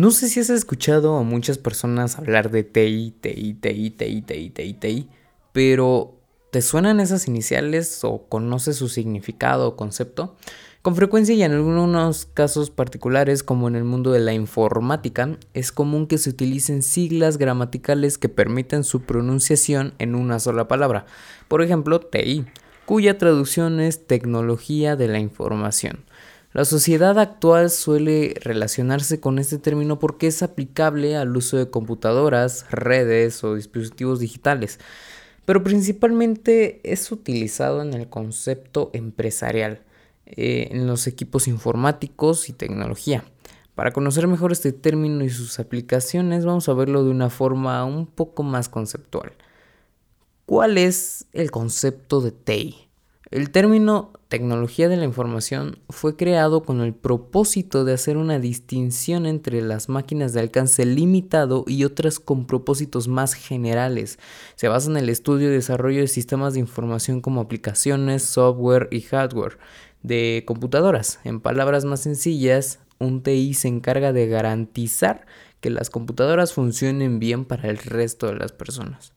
No sé si has escuchado a muchas personas hablar de TI, TI, TI, TI, TI, TI, TI, pero ¿te suenan esas iniciales o conoces su significado o concepto? Con frecuencia y en algunos casos particulares, como en el mundo de la informática, es común que se utilicen siglas gramaticales que permiten su pronunciación en una sola palabra. Por ejemplo, TI, cuya traducción es tecnología de la información. La sociedad actual suele relacionarse con este término porque es aplicable al uso de computadoras, redes o dispositivos digitales, pero principalmente es utilizado en el concepto empresarial, eh, en los equipos informáticos y tecnología. Para conocer mejor este término y sus aplicaciones vamos a verlo de una forma un poco más conceptual. ¿Cuál es el concepto de TI? El término tecnología de la información fue creado con el propósito de hacer una distinción entre las máquinas de alcance limitado y otras con propósitos más generales. Se basa en el estudio y desarrollo de sistemas de información como aplicaciones, software y hardware de computadoras. En palabras más sencillas, un TI se encarga de garantizar que las computadoras funcionen bien para el resto de las personas.